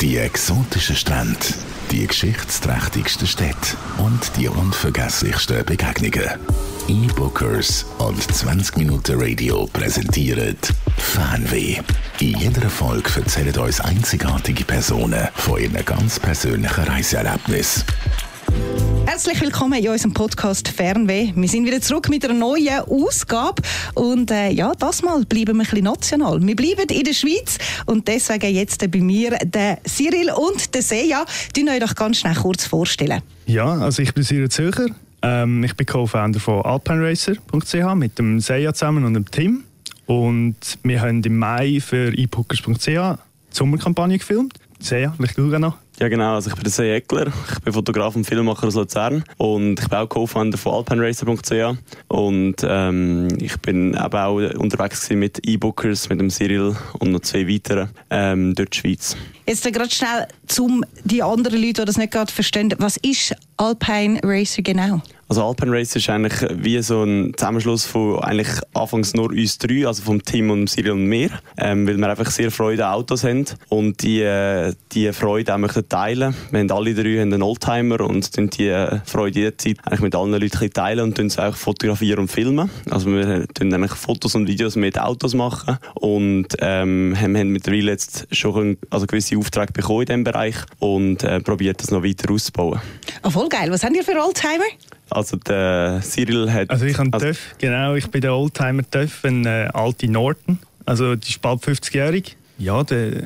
Die exotischen Strände, die geschichtsträchtigsten Städte und die unvergesslichsten Begegnungen. E-Bookers und 20 Minuten Radio präsentieren Fanweh. In jeder Folge erzählen uns einzigartige Personen von ihren ganz persönlichen Reiseerlebnissen. Herzlich willkommen in unserem Podcast Fernweh. Wir sind wieder zurück mit einer neuen Ausgabe und äh, ja, das Mal bleiben wir ein bisschen national. Wir bleiben in der Schweiz und deswegen jetzt bei mir der Cyril und der Seja. Die euch doch ganz schnell kurz vorstellen. Ja, also ich bin Cyril Zöcher. Ähm, ich bin Co-Founder von alpineracer.ch mit dem Seja zusammen und dem Tim. Und wir haben im Mai für epookers.ch die Sommerkampagne gefilmt. Seja, vielleicht du noch. Ja genau, also ich bin der See Eckler, ich bin Fotograf und Filmemacher aus Luzern. Und ich bin auch Co-Founder von alpineracer.ch und ähm, ich bin eben auch unterwegs mit E-Bookers, mit dem Cyril und noch zwei weiteren ähm, durch die Schweiz. Jetzt gerade schnell, um die anderen Leute, die das nicht gerade verstehen, was ist Alpine Racer genau? Also Alpine Racer ist eigentlich wie so ein Zusammenschluss von eigentlich anfangs nur uns drei, also vom Team und Cyril und mir, ähm, weil wir einfach sehr Freude an Autos haben und die, äh, die Freude auch möchten teilen. Wir haben alle drei einen Oldtimer und tun die äh, Freude jederzeit eigentlich mit allen Leuten teilen und tun sie auch fotografieren und filmen. Also wir tun eigentlich Fotos und Videos mit Autos machen und ähm, haben, haben mittlerweile jetzt schon also gewisse Aufträge bekommen in diesem Bereich und äh, probiert das noch weiter auszubauen. Oh, voll geil. Was haben ihr für Oldtimer? Also der Cyril hat... Also ich habe also, TÜV, genau. Ich bin der Oldtimer TÜV, ein äh, alte Norton. Also die ist bald 50-jährig. Ja, der,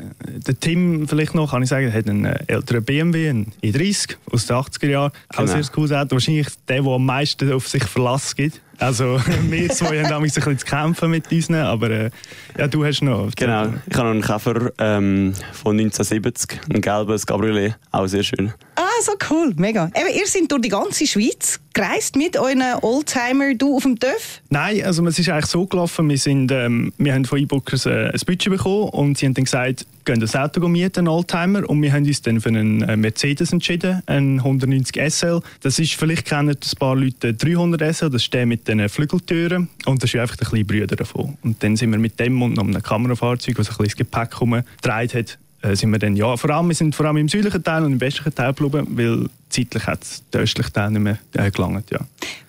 der Tim, vielleicht noch, kann ich sagen, hat einen äh, älteren BMW, einen E30 aus den 80er Jahren. Genau. Auch sehr cooles Auto. Wahrscheinlich der, der am meisten auf sich Verlass gibt. Also wir zwei haben ein bisschen zu kämpfen mit unseren, aber äh, ja, du hast noch... Genau, ich habe noch einen Käfer ähm, von 1970, ein gelbes Cabriolet, auch sehr schön. Ah, so cool, mega. Eben, ihr seid durch die ganze Schweiz gereist mit euren Oldtimer, du auf dem TÜV? Nein, also es ist eigentlich so gelaufen, wir, sind, ähm, wir haben von E-Bookers äh, ein Budget bekommen und sie haben dann gesagt, gehen das Auto mieten, Oldtimer, und wir haben uns dann für einen äh, Mercedes entschieden, einen 190 SL. Das ist, vielleicht kennen ein paar Leute 300 SL, das steht mit den Flügeltüren und das ist einfach der kleine Brüder davon. Und dann sind wir mit dem und noch einem Kamerafahrzeug, das ein bisschen das Gepäck herumgedreht hat, äh, sind wir dann, ja, vor allem, wir sind vor allem im südlichen Teil und im westlichen Teil geblieben, weil zeitlich hat es der östliche Teil nicht mehr äh, gelangt, ja.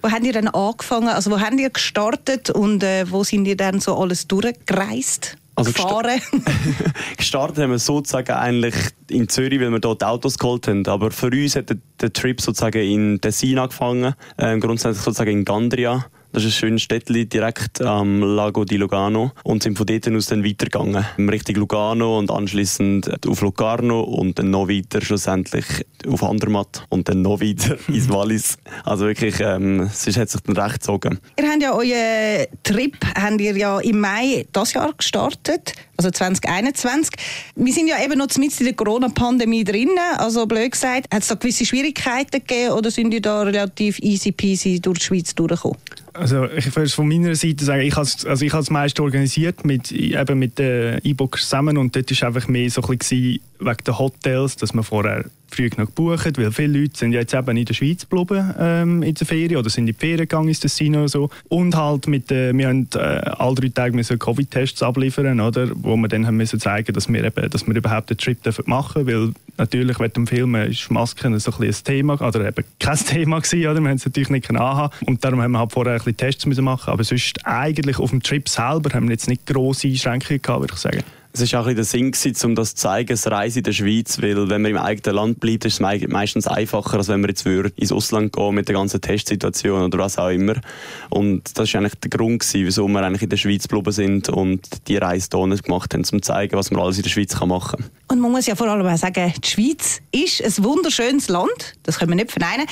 Wo habt ihr dann angefangen, also wo habt ihr gestartet und äh, wo sind ihr dann so alles durchgereist? Also gefahren? gestartet haben wir sozusagen eigentlich in Zürich, weil wir dort Autos geholt haben. Aber für uns hat der, der Trip sozusagen in Tessin angefangen, äh, grundsätzlich sozusagen in Gandria. Das ist ein schönes Städtchen direkt am Lago di Lugano und sind von dort aus dann weitergegangen. Richtung Lugano und anschließend auf Locarno und dann noch weiter schlussendlich auf Andermatt und dann noch weiter ins Wallis. Also wirklich, ähm, es hat sich dann recht gezogen. Ihr habt ja euren Trip habt ihr ja im Mai dieses Jahr gestartet, also 2021. Wir sind ja eben noch mitten in der Corona-Pandemie drin. Also blöd gesagt, hat es da gewisse Schwierigkeiten gegeben oder sind ihr da relativ easy peasy durch die Schweiz durchgekommen? Also ich würde von meiner Seite sagen, ich habe also ich habe das meiste organisiert mit eben mit den E-Bookers zusammen und dort war einfach mehr so ein bisschen wegen den Hotels, dass man vorher früh genug gebucht, weil viele Leute sind jetzt eben in der Schweiz geblieben ähm, in der Ferien oder sind in die Ferien gegangen ins Casino oder so. Und halt mit, äh, wir haben äh, alle drei Tage Covid-Tests abliefern, oder, wo wir dann haben müssen zeigen, dass wir eben, dass wir überhaupt den Trip machen dürfen, weil natürlich während dem Film ist Masken so ein, ein Thema, oder eben kein Thema gewesen, oder? Wir haben es natürlich nicht anhaben und darum haben wir halt vorher ein bisschen Tests müssen machen, aber sonst eigentlich auf dem Trip selber haben wir jetzt nicht grosse Einschränkungen gehabt, würde ich sagen. Es war auch ein der Sinn, um das zu zeigen, das Reisen in der Schweiz, weil wenn man im eigenen Land bleibt, ist es meistens einfacher, als wenn man jetzt würde ins Ausland gehen mit der ganzen Testsituation oder was auch immer. Und das war eigentlich der Grund, gewesen, wieso wir eigentlich in der Schweiz geblieben sind und die Reise hier gemacht haben, um zu zeigen, was man alles in der Schweiz machen kann. Und man muss ja vor allem auch sagen, die Schweiz ist ein wunderschönes Land, das können wir nicht verneinen.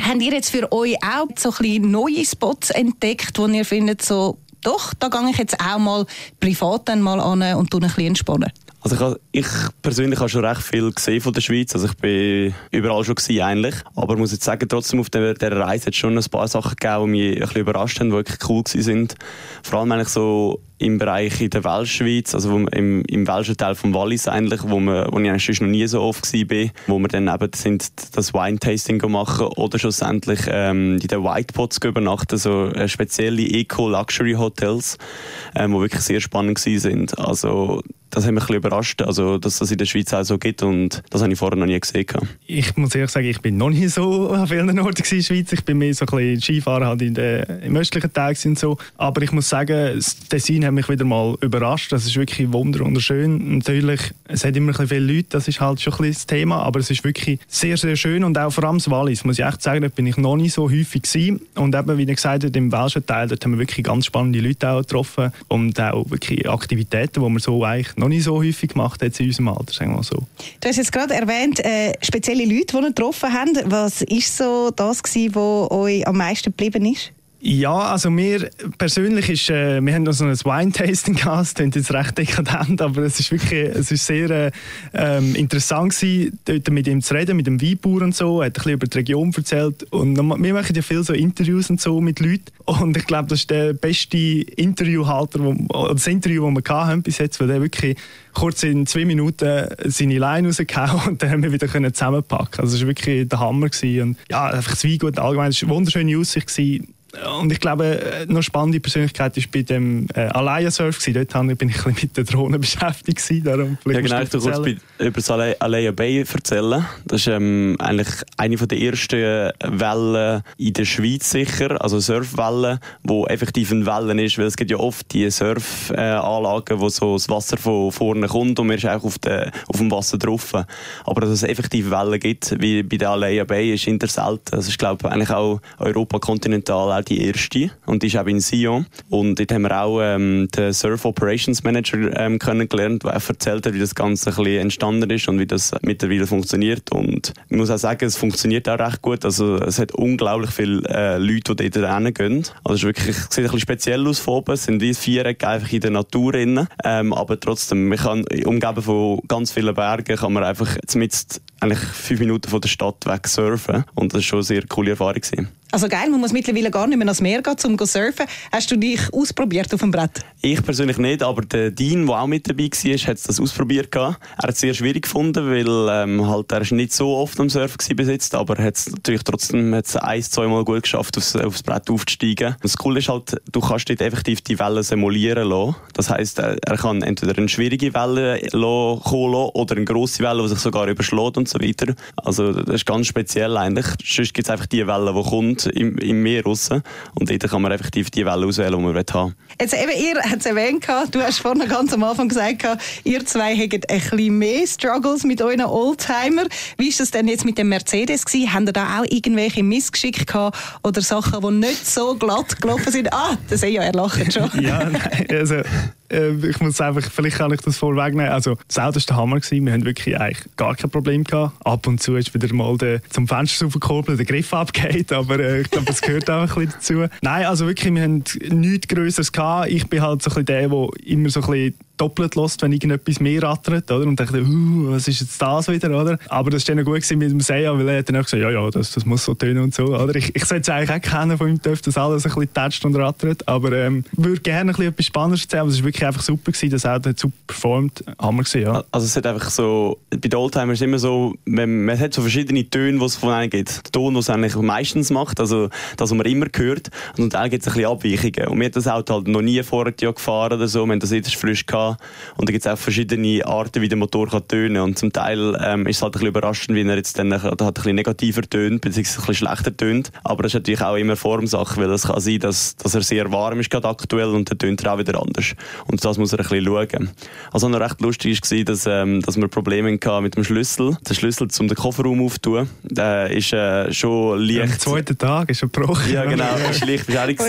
Habt ihr jetzt für euch auch so ein neue Spots entdeckt, wo ihr findet, so doch, da gehe ich jetzt auch mal privat dann mal an und ein bisschen entspannen. Also ich, ich, persönlich habe schon recht viel gesehen von der Schweiz. Also ich bin überall schon gewesen, eigentlich. Aber muss jetzt sagen, trotzdem auf der, der Reise hat es schon ein paar Sachen gegeben, die mich ein bisschen überrascht haben, die wirklich cool sind. Vor allem eigentlich so im Bereich in der Welschschweiz, also im, im welschen Teil vom Wallis eigentlich, wo, man, wo ich eigentlich noch nie so oft war, wo wir dann eben sind, das Wine-Tasting machen oder schlussendlich ähm, in den Whitepots übernachten, so äh, spezielle Eco-Luxury-Hotels, ähm, die wirklich sehr spannend sind. Also das hat mich ein bisschen überrascht, also, dass das in der Schweiz auch so gibt und das habe ich vorher noch nie gesehen. Ich muss ehrlich sagen, ich bin noch nie so an vielen Orten in der Schweiz. Ich bin mehr so ein bisschen Skifahren halt in der, im östlichen Teil und so. Aber ich muss sagen, das Design hat mich wieder mal überrascht. Das ist wirklich wunderschön. Natürlich, es hat immer ein viele Leute, das ist halt schon ein bisschen das Thema, aber es ist wirklich sehr, sehr schön und auch vor allem das Wallis, muss ich echt sagen, da bin ich noch nie so häufig gewesen. Und eben, wie gesagt im welschen Teil, dort haben wir wirklich ganz spannende Leute auch getroffen und auch wirklich Aktivitäten, die man so eigentlich noch nicht so häufig gemacht hat in unserem Alter, sagen wir so. Du hast jetzt gerade erwähnt, äh, spezielle Leute, die ihr getroffen haben. Was ist so das gewesen, was euch am meisten geblieben ist? Ja, also mir persönlich ist, äh, wir haben noch so ein Wine-Tasting gehabt, das klingt jetzt recht dekadent, aber es ist wirklich, es ist sehr äh, ähm, interessant gewesen, dort mit ihm zu reden, mit dem Weinbauer und so, er hat ein bisschen über die Region erzählt und wir machen ja viel so Interviews und so mit Leuten und ich glaube, das ist der beste Interviewhalter, das Interview, das wir hatten bis jetzt, weil der wirklich kurz in zwei Minuten seine Line rausgehauen und dann haben wir wieder können zusammenpacken. Also es war wirklich der Hammer gewesen. und ja, einfach das Weingut allgemein, es war eine wunderschöne Aussicht gewesen und ich glaube, äh, noch spannende Persönlichkeit war bei dem äh, Alaya Surf. Dort bin ich ein bisschen mit der Drohne beschäftigt. Darum ja, genau, ich kurz bei, über das Alaya Bay erzählen. Das ist ähm, eigentlich eine der ersten Wellen in der Schweiz sicher, also Surfwellen, wo effektiv eine Welle ist, weil es gibt ja oft die Surfanlagen, wo so das Wasser von vorne kommt und man ist auch auf, de, auf dem Wasser drauf. Aber dass es effektiv Wellen gibt, wie bei der Alaya Bay, ist inter selten. Das ist, glaube ich, eigentlich auch Europa kontinental die erste und die ist auch in Sion. Und dort haben wir auch ähm, den Surf Operations Manager ähm, kennengelernt, der erzählt hat, wie das Ganze ein bisschen entstanden ist und wie das mittlerweile funktioniert. Und ich muss auch sagen, es funktioniert auch recht gut. Also es hat unglaublich viele äh, Leute, die dort reingehen. Also es ist wirklich, sieht ein bisschen speziell aus von oben. Es sind wie Vierecke einfach in der Natur drin. Ähm, aber trotzdem, man kann, umgeben von ganz vielen Bergen, kann man einfach zumindest eigentlich fünf Minuten von der Stadt weg surfen. Und das war schon eine sehr coole Erfahrung. Gewesen. Also geil, man muss mittlerweile gar nicht mehr ans Meer gehen, um zu surfen. Hast du dich ausprobiert auf dem Brett? Ich persönlich nicht, aber der Dean, der auch mit dabei war, hat das ausprobiert. Er hat es sehr schwierig gefunden, weil ähm, halt, er ist nicht so oft am Surfen bis jetzt, aber er hat es natürlich trotzdem hat's ein, zwei Mal gut geschafft, aufs, aufs Brett aufzusteigen. Das Coole ist halt, du kannst dort effektiv die Wellen simulieren lassen. Das heisst, er kann entweder eine schwierige Welle kommen lassen oder eine grosse Welle, die sich sogar überschlägt und so weiter. Also das ist ganz speziell eigentlich. Sonst gibt es einfach die Welle, die kommt im, im Meer raus. Und dort kann man effektiv die Welle auswählen, die man haben will. Jetzt eben, ihr habt es erwähnt, du hast vorhin ganz am Anfang gesagt, ihr zwei habt ein bisschen mehr Struggles mit euren Oldtimer. Wie ist das denn jetzt mit dem Mercedes gewesen? Habt ihr da auch irgendwelche Missgeschicke gehabt oder Sachen, die nicht so glatt gelaufen sind? Ah, das sehe ich ja, er lacht schon. ja, nein, also ich muss einfach, vielleicht kann ich das vorwegnehmen. Also, das Auto war der Hammer. Gewesen. Wir haben wirklich eigentlich gar kein Problem gehabt. Ab und zu ist wieder mal der, zum Fenster aufgekurbelt, der Griff abgeht, aber äh, ich glaube, das gehört auch ein bisschen dazu. Nein, also wirklich, wir haben nichts Größeres. Ich bin halt so ein bisschen der, der immer so ein bisschen doppelt lost, wenn irgendetwas mehr rattert, oder? Und dachte, uh, was ist jetzt das wieder, oder? Aber das war dann gut mit dem Seiya, weil er hat dann auch gesagt, ja, ja, das, das muss so tönen und so, oder? Ich, ich sollte es eigentlich auch kennen von ihm, dass alles ein bisschen tätscht und rattert, aber ähm, würde gerne ein bisschen etwas Spannendes erzählen, aber es war wirklich einfach super gewesen, das Auto hat super performt, haben wir gesehen, ja. Also es hat einfach so, bei den Oldtimers immer so, man, man hat so verschiedene Töne, die es von einem gibt. Der Ton, den es eigentlich meistens macht, also das, was man immer hört, und dann gibt es ein bisschen Abweichungen. Und wir haben das Auto halt noch nie vorher gefahren oder so, wir haben das jetzt frisch gehabt, und da gibt es auch verschiedene Arten, wie der Motor kann tönen Und zum Teil ähm, ist es halt ein bisschen überraschend, wie er jetzt dann hat ein bisschen negativer tönt, beziehungsweise ein bisschen schlechter tönt. Aber das ist natürlich auch immer Formsache, weil es kann sein, dass, dass er sehr warm ist gerade aktuell und dann tönt er auch wieder anders. Und das muss er ein bisschen schauen. Also noch recht lustig war, dass, ähm, dass wir Probleme hatten mit dem Schlüssel. Der Schlüssel, um den Kofferraum aufzutun, der ist äh, schon leicht... Am zweiten Tag ist er gebrochen. Ja, genau. ist leicht beschädigt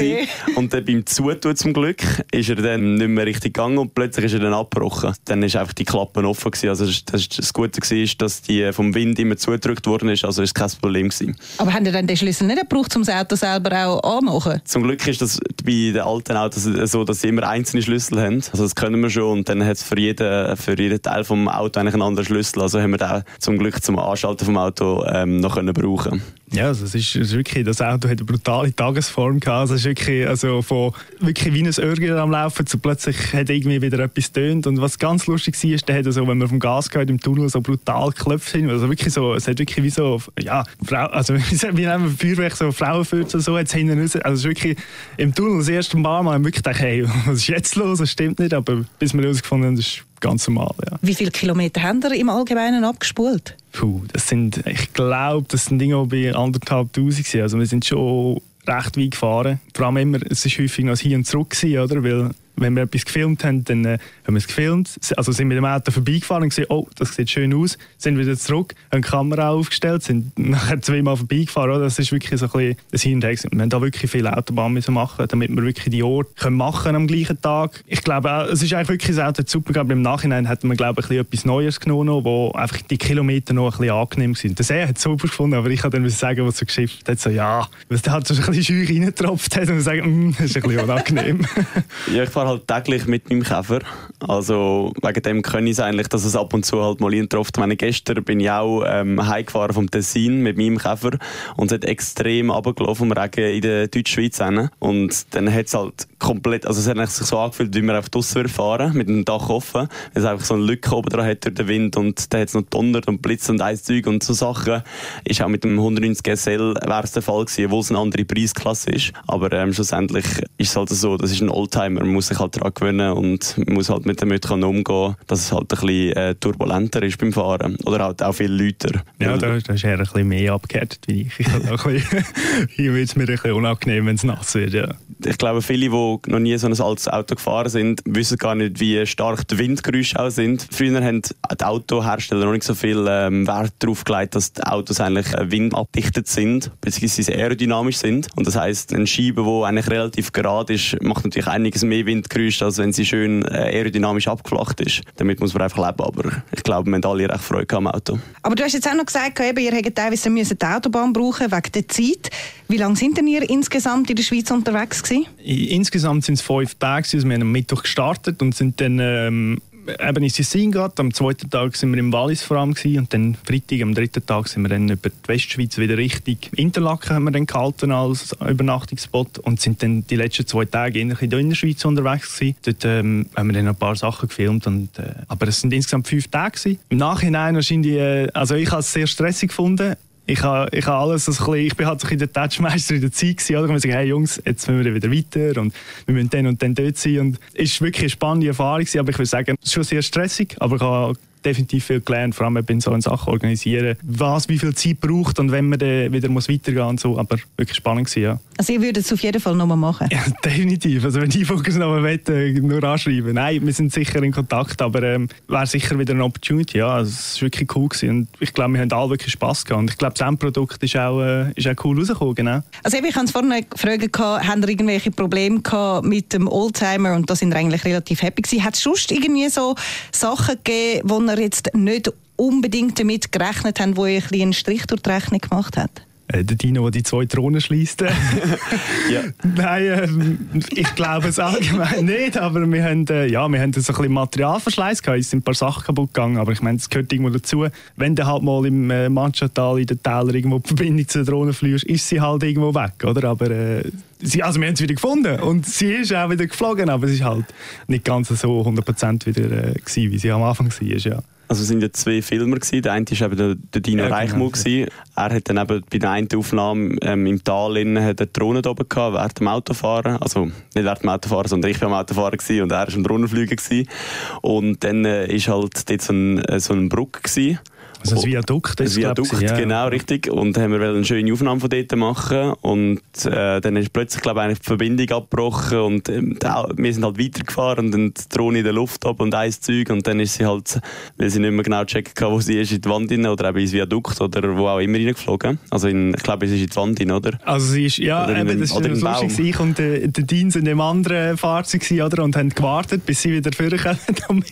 oh Und dann beim Zutun zum Glück ist er dann nicht mehr richtig gegangen und plötzlich ist er dann abgebrochen. Dann ist einfach die Klappe offen gewesen. Also das, das, Gute war, dass die vom Wind immer zugedrückt worden ist. Also ist kein Problem gewesen. Aber haben ihr dann den Schlüssel nicht gebraucht, um das Auto selber auch anzumachen? Zum Glück ist das bei den alten Autos so, dass sie immer einzelne Schlüssel haben. Also das können wir schon. Und dann hat es für jeden, für jeden Teil vom Auto eigentlich einen anderen Schlüssel. Also haben wir den zum Glück zum Anschalten vom Auto ähm, noch können brauchen Ja, also es ist, es ist wirklich, das Auto hat eine brutale Tagesform gehabt. Also es ist wirklich, also von wirklich wie ein Örgel am Laufen zu plötzlich hat irgendwie wieder etwas tönt. Und was ganz lustig war, ist, der hat so, wenn man vom Gas geht im Tunnel so brutal geklopft hin. Also wirklich so, es hat wirklich wie so, ja, Frau, also wie wir Feuerwerk, so Frauenfürze, so es hinten raus. Also es ist wirklich im Tunnel das erste Mal, man wirklich gedacht, hey, was ist jetzt los? Das stimmt nicht. Aber bis wir herausgefunden haben, ist ganz normal, ja. Wie viele Kilometer haben ihr im Allgemeinen abgespult? Puh, das sind, ich glaube, das sind Dinge bei anderthalb Tausend. Also wir sind schon recht weit gefahren. Vor allem immer, es war häufig noch hier und zurück gewesen, oder? Weil wenn wir etwas gefilmt haben, dann äh, haben wir es gefilmt, also sind mit dem Auto vorbeigefahren und gesehen, oh, das sieht schön aus, sind wieder zurück, haben die Kamera aufgestellt, sind nachher zweimal vorbeigefahren. Oder? Das ist wirklich so ein bisschen ein Hin Wir haben da wirklich viele Autobahnen müssen machen, damit wir wirklich die Orte können machen am gleichen Tag. Ich glaube, auch, es ist eigentlich wirklich das Auto super, aber im Nachhinein hätten wir, glaube ich, etwas Neues genommen, wo einfach die Kilometer noch ein bisschen angenehm sind. Das er hat es super gefunden, aber ich kann dann sagen, was so geschifft hat, so, ja, weil der hat so ein bisschen scheu reingetropft hat und sagen, mm, das ist ein bisschen unangenehm. ja, ich fahre halt täglich mit meinem Käfer. Also wegen dem kann ich es eigentlich, dass es ab und zu halt mal eintrifft. Meine, gestern bin ich auch ähm, heimgefahren vom Tessin mit meinem Käfer und es hat extrem runtergelaufen im Regen in der Deutschschweiz. Und dann hat es halt komplett, also es hat sich so angefühlt, wie wir einfach draussen fahren, mit dem Dach offen, es einfach so eine Lücke oben dran hat durch den Wind und dann hat es noch donnert und blitzt und Eiszeug und so Sachen. Ist auch mit dem 190 GSL wäre es der Fall gewesen, obwohl es eine andere Preisklasse ist. Aber ähm, schlussendlich ist es halt so, das ist ein Oldtimer, man muss sich halt daran gewöhnen und man muss halt mit damit umgehen, dass es halt ein bisschen äh, turbulenter ist beim Fahren. Oder halt auch viel lauter. Ja, da, da ist er ein bisschen mehr abgehärtet wie ich. ich halt auch ein bisschen, hier wird es mir ein bisschen unangenehm, wenn es nass wird, ja. Ich glaube, viele, die noch nie so ein altes Auto gefahren sind, wissen gar nicht, wie stark die Windgeräusche auch sind. Früher haben die Autohersteller noch nicht so viel ähm, Wert darauf gelegt, dass die Autos eigentlich äh, windabdichtet sind, beziehungsweise aerodynamisch sind. Und das heisst, eine Scheibe, die eigentlich relativ gerade ist, macht natürlich einiges mehr Windgeräusche, als wenn sie schön äh, aerodynamisch abgeflacht ist. Damit muss man einfach leben, aber ich glaube, wir haben alle recht Freude am Auto. Aber du hast jetzt auch noch gesagt, eben, ihr hättet teilweise die Autobahn brauchen wegen der Zeit. Wie lange sind denn ihr insgesamt in der Schweiz unterwegs gewesen? Insgesamt sind es fünf Tage. Also wir haben am Mittwoch gestartet und sind dann ähm, eben in Sissin gehabt. Am zweiten Tag sind wir im Wallis vor allem gewesen, und dann Freitag, am dritten Tag sind wir dann über die Westschweiz wieder richtig Interlaken haben wir dann gehalten als Übernachtungsspot und sind dann die letzten zwei Tage in der Innerschweiz unterwegs gewesen. Dort ähm, haben wir dann ein paar Sachen gefilmt und, äh, aber es sind insgesamt fünf Tage gewesen. Im Nachhinein wahrscheinlich, äh, also ich habe es sehr stressig gefunden ich habe ich ha alles, also ich bin halt so ein der Touchmeister in der Zeit gewesen, oder? Ich sagen, hey Jungs, jetzt müssen wir wieder weiter und wir müssen dann und dann dort sein und es war wirklich eine spannende Erfahrung gewesen, aber ich würde sagen, es ist schon sehr stressig, aber ich habe definitiv viel gelernt, vor allem bei so Sachen organisieren, was wie viel Zeit braucht und wenn man dann wieder muss weitergehen und so, aber wirklich spannend gewesen, ja. Also ihr würdet es auf jeden Fall nochmal machen? Ja, definitiv. Also wenn die Fokus nochmal wollen, nur anschreiben. Nein, wir sind sicher in Kontakt, aber ähm, wäre sicher wieder eine Opportunity, ja. Also, es war wirklich cool gewesen und ich glaube, wir haben alle wirklich Spass gehabt und ich glaube, das Endprodukt ist auch, äh, ist auch cool rausgekommen, genau. Also ich habe es vorhin gefragt, haben ihr irgendwelche Probleme gehabt mit dem Oldtimer und da sind wir eigentlich relativ happy gewesen. Hat es sonst irgendwie so Sachen gegeben, wo ihr jetzt nicht unbedingt damit gerechnet haben, wo ihr ein einen Strich durch die Rechnung gemacht hat? Äh, der Dino, der die zwei Thronen schließt. ja. Nein, äh, ich glaube es allgemein nicht, aber wir haben, äh, ja, wir haben so ein bisschen Materialverschleiß gehabt, es sind ein paar Sachen kaputt gegangen, aber ich meine, es gehört irgendwo dazu. Wenn du halt mal im äh, Manchatal in den Tälern irgendwo die Verbindung zu der Drohne fliegst, ist sie halt irgendwo weg, oder? Aber äh, sie, also wir haben sie wieder gefunden und sie ist auch wieder geflogen, aber es ist halt nicht ganz so 100% wieder äh, gewesen, wie sie am Anfang war, ja. Also es sind ja zwei Filmer gewesen. Der eine war eben der, der Dino ja, Reichmuth genau. gewesen. Er hat dann eben bei der einen Aufnahme ähm, im Tal innen hat eine Drohne oben gehabt, während dem Autofahren. Also nicht während dem Autofahren, sondern ich war am Autofahren gewesen und er war am Drohnenflügen gewesen. Und dann äh, ist halt dort so ein, äh, so ein Bruck gewesen. Also ein Viadukt ist, Ein Viadukt, ich, ja. genau, richtig. Und haben wir eine schöne Aufnahme von dort machen und äh, dann ist plötzlich, glaube ich, die Verbindung abgebrochen und äh, wir sind halt weitergefahren und dann die Drohne in der Luft ab und ein Zeug und dann ist sie halt, weil sie nicht mehr genau checkt wo sie ist, in die Wand rein oder eben ins Viadukt oder wo auch immer reingeflogen. Also in, ich glaube, sie ist in die Wand rein, oder? Also sie ist, ja, oder eben, den, das ist oder lustig, ich und der, der Dienst in dem anderen Fahrzeug oder, und haben gewartet, bis sie wieder vorkommen.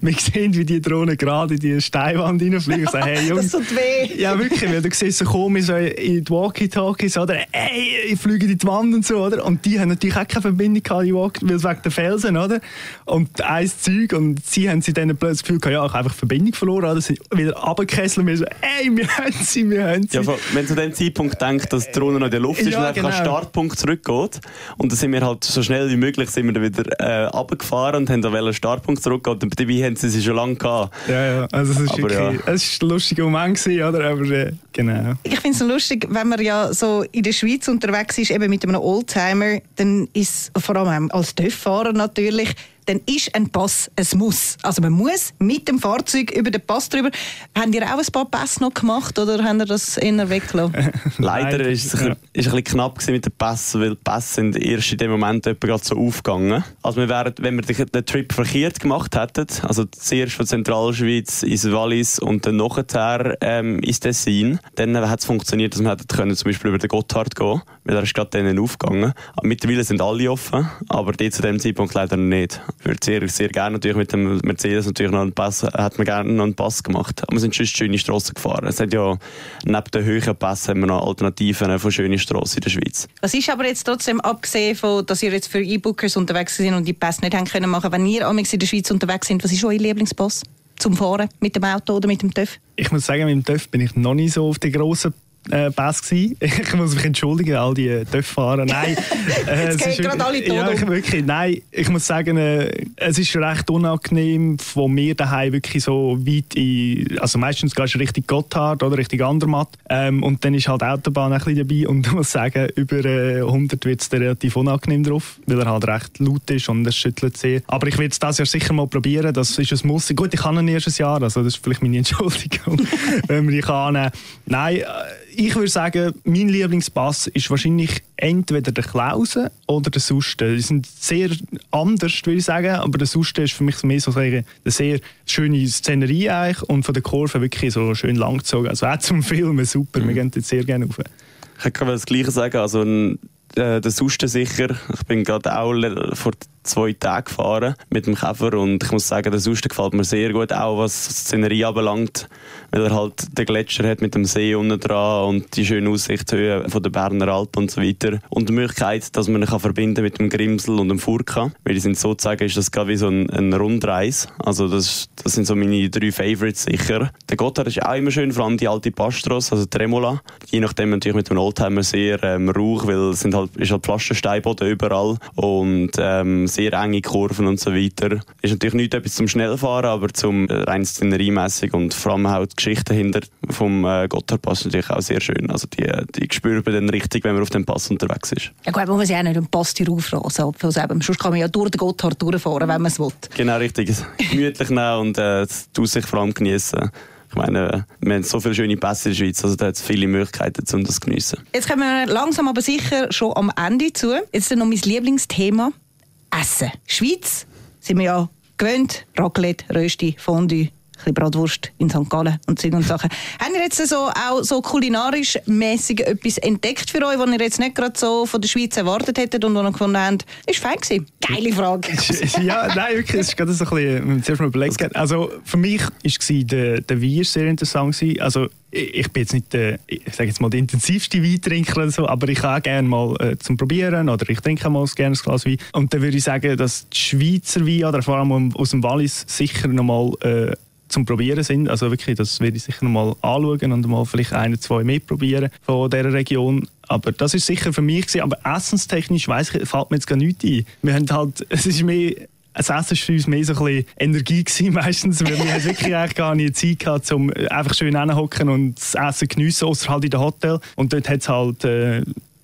wir sehen, wie die Drohne gerade in die Steinwand reinfliegt Sage, hey, Jungs. Das tut weh. Ja, wirklich, weil du siehst so komisch so in die Walkie-Talkies, oder? Ey, ich fliege in die Wand und so, oder? Und die haben natürlich auch keine Verbindung gehabt, die Walkie, weil es wegen der Felsen, oder? Und eins Zeug, und sie haben sie dann plötzlich das Gefühl gehabt, ja, ich habe einfach Verbindung verloren, oder? Sie wieder runtergekesselt und wir so, ey, wir haben sie, wir haben sie. Ja, wenn zu dem Zeitpunkt denkt, dass die Drohne noch in der Luft ist Ja, und einfach genau. an den Startpunkt zurückgeht. Und dann sind wir halt so schnell wie möglich sind wir wieder äh, runtergefahren und haben an den Startpunkt zurückgehen. Und dabei haben sie sie schon lange gehabt. Ja, ja, also es ist Aber wirklich, ja. es ist ein lustiger Moment gewesen, oder? Aber, äh, genau. Ich finde es lustig, wenn man ja so in der Schweiz unterwegs ist, eben mit einem Oldtimer, dann ist vor allem als TÜV-Fahrer natürlich, dann ist ein Pass ein Muss. Also man muss mit dem Fahrzeug über den Pass drüber. Haben ihr auch ein paar Pässe noch gemacht oder haben ihr das eher weggelassen? Leider Leider, ist es ein, ja. bisschen- ist ein bisschen knapp gewesen mit den Pässen, weil die Pässe sind erst in dem Moment gerade so aufgegangen. Also wir wären, wenn wir den Trip verkehrt gemacht hätten, also zuerst von Zentralschweiz ins Wallis und dann nachher ähm, ins Tessin, dann hat es funktioniert, dass wir hätten können zum Beispiel über den Gotthard gehen, weil er ist gerade dann aufgegangen. Mittlerweile sind alle offen, aber die zu dem Zeitpunkt leider nicht. Ich würde sehr, sehr gerne natürlich mit dem Mercedes natürlich noch einen Pass, hat man gerne noch einen Pass gemacht. Aber wir sind schon schöne Strassen gefahren. Es hat ja neben den höheren Pässen haben wir noch Alternativen von schönen Strassen in der Schweiz. Was ist aber jetzt trotzdem, abgesehen von, dass ihr jetzt für E-Bookers unterwegs sind und die Pässe nicht haben können machen, wenn ihr amigs in der Schweiz unterwegs sind, was ist euer Lieblingspass zum Fahren? Mit dem Auto oder mit dem TÜV? Ich muss sagen, mit dem TÜV bin ich noch nicht so auf die grossen äh, Pass gewesen. Ich muss mich entschuldigen, all die TÜV-Fahrer. Nein. Äh, Jetzt es gehen gerade alle tot ja, ich, wirklich, Nein, ich muss sagen, äh, es ist recht unangenehm, von mir daheim wirklich so weit in, also meistens gehst du Richtung Gotthard oder Richtung Andermatt ähm, und dann ist halt Autobahn ein bisschen dabei und ich muss sagen, über äh, 100 wird es relativ unangenehm drauf, weil er halt recht laut ist und es schüttelt sehr. Aber ich werde es dieses Jahr sicher mal probieren, das ist ein Muss. Gut, ich kann ein erstes Jahr, also das ist vielleicht meine Entschuldigung, wenn man die kann annehmen. Nein, äh, ich würde sagen, mein Lieblingspass ist wahrscheinlich entweder der Klausen oder der Suste. Die sind sehr anders, würde ich sagen, aber der Suste ist für mich mehr so eine sehr schöne Szenerie eigentlich und von der Kurve wirklich so schön langgezogen. Also auch zum Filmen super, wir gehen jetzt sehr gerne rauf. Ich kann das Gleiche sagen. Also ein, äh, der Suste sicher. Ich bin gerade auch vor zwei Tagen gefahren mit dem Käfer und ich muss sagen, der Suste gefällt mir sehr gut, auch was die Szenerie anbelangt, weil er halt den Gletscher hat mit dem See unten dran und die schöne Aussichtshöhe von der Berner Alpen und so weiter und die Möglichkeit, dass man ihn kann verbinden mit dem Grimsel und dem Furka, weil die sind sozusagen ist das gerade wie so ein, ein Rundreis. Also das, das sind so meine drei Favorites sicher. Der Gotthard ist auch immer schön, vor allem die alte Passstrasse, also Tremola. Je nachdem natürlich mit dem Oldtimer sehr ähm, rauch, weil es sind halt, ist halt Pflastersteinboden überall und ähm, sehr enge Kurven und so weiter. Ist natürlich nicht etwas zum Schnellfahren, aber zum äh, rein szeneriemässig und vor allem auch die Geschichte hinter vom äh, Gotthardpass natürlich auch sehr schön. Also die, die spürt man dann richtig, wenn man auf dem Pass unterwegs ist. Ja gut, man muss ja auch nicht einen Pass raufrasen, von selber. Sonst kann man ja durch den Gotthard durchfahren, wenn man es will. Genau, richtig. Gemütlich nehmen und äh, die Aussicht vor allem genießen. Ich meine, wir haben so viele schöne Pässe in der Schweiz, also da hat es viele Möglichkeiten, um das zu geniessen. Jetzt kommen wir langsam aber sicher schon am Ende zu. Jetzt noch mein Lieblingsthema: Essen. Schweiz sind wir ja gewöhnt. Raclette, Rösti, Fondue, bisschen Bratwurst in St. Gallen und Zeug und Sachen. Haben ihr jetzt so, auch so kulinarisch mäßig etwas entdeckt für euch, was ihr jetzt nicht gerade so von der Schweiz erwartet hättet und was ihr gefunden habt? Ist fein gewesen. Geile Frage. ja, nein, wirklich, es ist gerade so ein bisschen, zuerst mal überlegt. Also für mich war der, der Wein sehr interessant. Gewesen. Also ich bin jetzt nicht der, ich sage jetzt mal, der intensivste Weintrinker oder so, aber ich auch gerne mal äh, zum Probieren oder ich trinke mal gerne ein Glas Wein. Und dann würde ich sagen, dass die Schweizer Weine oder vor allem aus dem Wallis sicher nochmal äh, zum Probieren sind. Also wirklich, das werde ich sicher nochmal anschauen und mal vielleicht ein, zwei mehr probieren von dieser Region. Aber das ist sicher für mich gewesen. Aber essenstechnisch weiss ich, fällt mir jetzt gar nichts ein. Wir haben halt, es ist mehr, das Essen war für uns mehr so ein bisschen Energie gewesen, meistens, weil wir haben wirklich eigentlich gar nicht Zeit gehabt, um einfach schön hinhocken und das Essen geniessen, außer halt in dem Hotel. Und dort hat es halt, äh,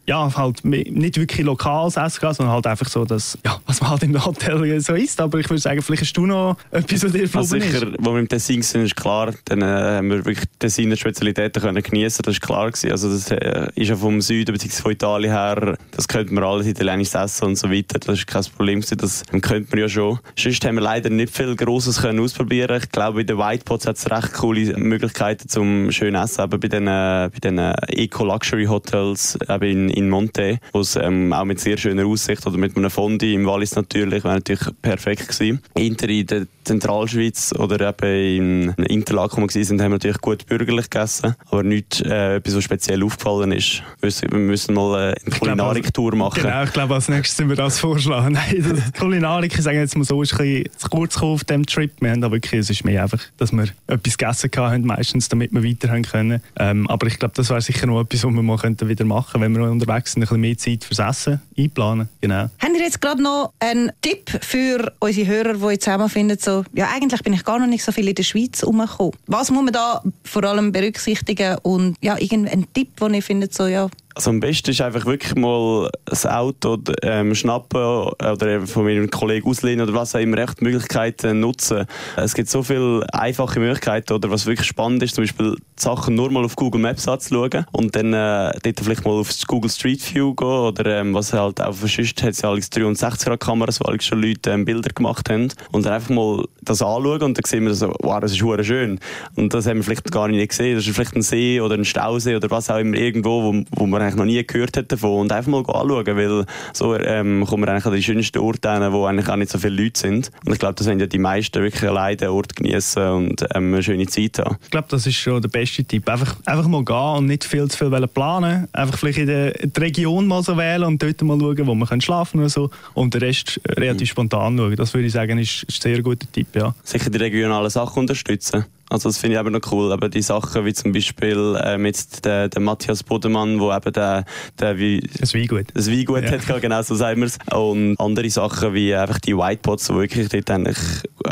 ja, halt nicht wirklich lokales Essen gehabt, sondern halt einfach so, das, ja, was man halt im Hotel so isst. Aber ich würde sagen, vielleicht hast du noch etwas, was dir Also verblieben ist. sicher, wo wir im Tessin sind, ist klar, dann äh, haben wir wirklich Tessiner Spezialitäten können geniessen. Das ist klar gewesen. Also das äh, ist ja vom Süden bzw. von Italien her, das könnte man alles italienisch essen und so weiter. Das ist kein Problem gewesen. Das könnte man ja schon. Sonst haben wir leider nicht viel Grosses können ausprobieren. Ich glaube, in den Whitepots hat es recht coole Möglichkeiten zum schön essen. Aber bei den, äh, bei den Eco-Luxury-Hotels, eben in in Monte, wo es ähm, auch mit sehr schöner Aussicht oder mit einem Fondi im Wallis natürlich, wäre natürlich perfekt gewesen. Inter in der Zentralschweiz oder eben in Interlaken, wo wir waren, haben wir natürlich gut bürgerlich gegessen, aber nichts äh, etwas, was speziell aufgefallen ist. Wir müssen mal äh, eine Kulinarik-Tour machen. Genau, ich glaube, als nächstes sind wir das vorschlagen. Nein, das Kulinarik, ich sage jetzt mal so, ist ein bisschen zu kurz auf dem Trip. Wir haben aber wirklich, es ist mehr einfach, dass wir etwas gegessen haben, meistens, damit wir weiter können. Ähm, aber ich glaube, das wäre sicher noch etwas, was wir mal könnten wieder machen wenn wir unterwegs ein bisschen mehr Zeit fürs Essen einplanen. Genau. Haben ihr jetzt gerade noch einen Tipp für unsere Hörer, die jetzt auch mal finden, so, ja, eigentlich bin ich gar noch nicht so viel in der Schweiz rumgekommen. Was muss man da vor allem berücksichtigen und ja, irgendeinen Tipp, den ihr findet, so, ja, also am besten ist einfach wirklich mal das Auto ähm, schnappen oder von meinem Kollegen auslehnen oder was auch immer, echt Möglichkeiten nutzen. Es gibt so viele einfache Möglichkeiten oder was wirklich spannend ist, zum Beispiel Sachen nur mal auf Google Maps anzuschauen und dann äh, dort vielleicht mal auf Google Street View gehen oder ähm, was halt auch verschüttet hat, ja 360 Grad Kameras, wo schon Leute ähm, Bilder gemacht haben und dann einfach mal das anschauen und dann sehen wir so, wow, das ist hure schön und das haben wir vielleicht gar nicht gesehen. Das ist vielleicht ein See oder ein Stausee oder was auch immer irgendwo, wo, wo man eigentlich noch nie gehört hat davon und einfach mal anschauen, weil so ähm, kommen wir eigentlich an die schönsten Orte hin, wo eigentlich auch nicht so viele Leute sind. Und ich glaube, das sind ja die meisten wirklich alleine den Ort genießen und ähm, eine schöne Zeit haben. Ich glaube, das ist schon der beste Tipp. Einfach, einfach mal gehen und nicht viel zu viel planen. Einfach vielleicht in der, die Region mal so wählen und dort mal schauen, wo man schlafen kann so und den Rest relativ mhm. spontan schauen. Das würde ich sagen, ist, ist ein sehr guter Tipp, ja. Sicher die regionalen Sachen unterstützen. Also das finde ich eben noch cool. Aber die Sachen wie zum Beispiel äh, mit der, der Matthias Bodemann, wo eben der, der wie das Weingut, das Weingut ja. hat, genau so sagen wir es. Und andere Sachen wie einfach die Whitepots, die wirklich dort eigentlich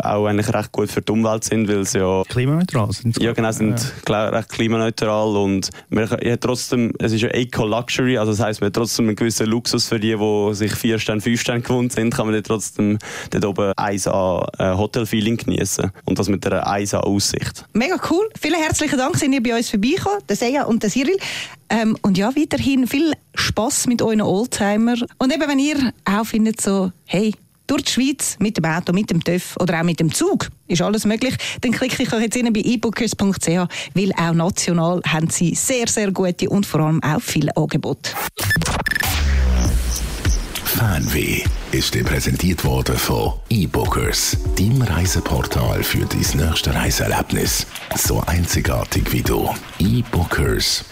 auch eigentlich recht gut für die Umwelt sind, weil sie ja klimaneutral sind. Ja genau, sind ja. recht klimaneutral und man ja, trotzdem, es ist ja Eco-Luxury, also das heisst, man hat trotzdem einen gewissen Luxus für die, die sich vier Sterne, fünf Sterne gewohnt sind, kann man dort trotzdem dort oben 1A äh, Hotel-Feeling genießen und das mit der 1A Aussicht. Geschichte. Mega cool. Vielen herzlichen Dank, sind ihr bei uns vorbeigekommen, der Seja und der Cyril. Ähm, und ja, weiterhin viel Spaß mit euren Oldtimer. Und eben, wenn ihr auch findet, so, hey, durch die Schweiz mit dem Auto, mit dem TÜV oder auch mit dem Zug ist alles möglich, dann klicke ich euch jetzt rein bei ebookers.ch, weil auch national haben sie sehr, sehr gute und vor allem auch viele Angebote. Fernweh ist dir präsentiert worden von eBookers, dein Reiseportal für dein nächste Reiseerlebnis. So einzigartig wie du. eBookers.ch